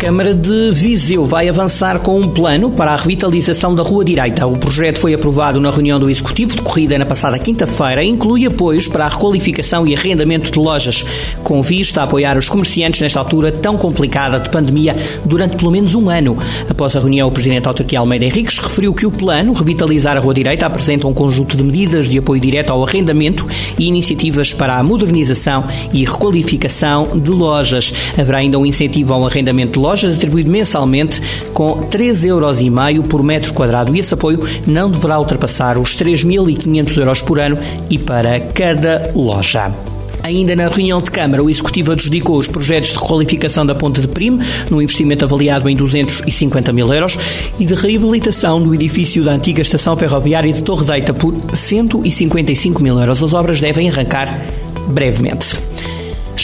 Câmara de Viseu vai avançar com um plano para a revitalização da Rua Direita. O projeto foi aprovado na reunião do Executivo decorrida na passada quinta-feira e inclui apoios para a requalificação e arrendamento de lojas, com vista a apoiar os comerciantes nesta altura tão complicada de pandemia durante pelo menos um ano. Após a reunião, o Presidente da Autarquia Almeida Henriques referiu que o plano Revitalizar a Rua Direita apresenta um conjunto de medidas de apoio direto ao arrendamento e iniciativas para a modernização e requalificação de lojas. Haverá ainda um incentivo ao arrendamento de lojas lojas atribuído mensalmente com 3,5 euros por metro quadrado e esse apoio não deverá ultrapassar os 3.500 euros por ano e para cada loja. Ainda na reunião de Câmara, o Executivo adjudicou os projetos de requalificação da Ponte de Prime, num investimento avaliado em 250 mil euros, e de reabilitação do edifício da antiga estação ferroviária de Torre Deita por 155 mil euros. As obras devem arrancar brevemente.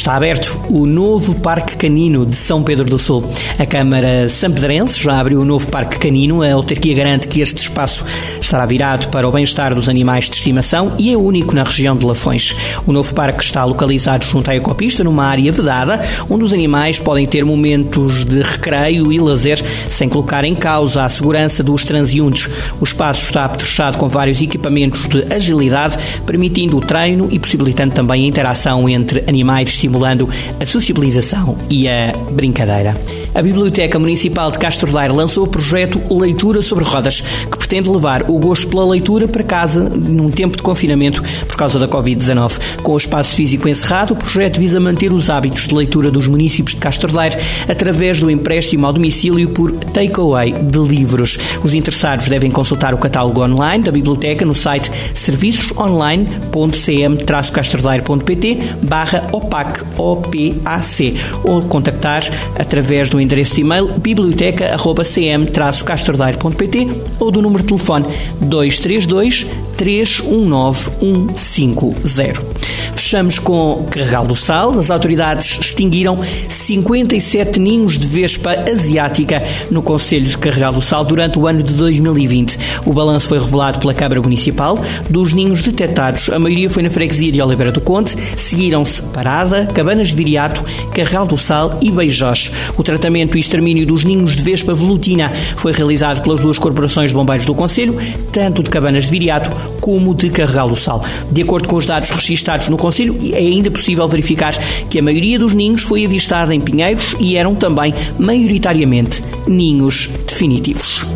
Está aberto o novo Parque Canino de São Pedro do Sul. A Câmara Sampedrense já abriu o novo Parque Canino. A autarquia garante que este espaço estará virado para o bem-estar dos animais de estimação e é único na região de Lafões. O novo parque está localizado junto à ecopista, numa área vedada, onde os animais podem ter momentos de recreio e lazer sem colocar em causa a segurança dos transeuntes. O espaço está apetrechado com vários equipamentos de agilidade, permitindo o treino e possibilitando também a interação entre animais estimulados estimulando a sociabilização e a brincadeira. A Biblioteca Municipal de Castro Daire lançou o projeto Leitura sobre Rodas, que pretende levar o gosto pela leitura para casa num tempo de confinamento por causa da Covid-19. Com o espaço físico encerrado, o projeto visa manter os hábitos de leitura dos municípios de Castro Daire através do empréstimo ao domicílio por takeaway de livros. Os interessados devem consultar o catálogo online da biblioteca no site serviçosonline.cm-castrodaire.pt barra OPAC, OPAC ou contactar através do endereço de e-mail biblioteca.cm-castrodaire.pt ou do número de telefone 232 319 150. Fechamos com Carregal do Sal. As autoridades extinguiram 57 ninhos de vespa asiática no Conselho de Carregal do Sal durante o ano de 2020. O balanço foi revelado pela Câmara Municipal. Dos ninhos detectados, a maioria foi na freguesia de Oliveira do Conde. Seguiram-se Parada, Cabanas de Viriato, Carregal do Sal e Beijós. O tratamento e extermínio dos ninhos de vespa velutina foi realizado pelas duas corporações de bombeiros do Conselho, tanto de Cabanas de Viriato como de Carregal do Sal. De acordo com os dados registados no Conselho, é ainda possível verificar que a maioria dos ninhos foi avistada em pinheiros e eram também, maioritariamente, ninhos definitivos.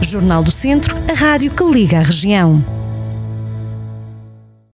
Jornal do Centro, a rádio que liga a região.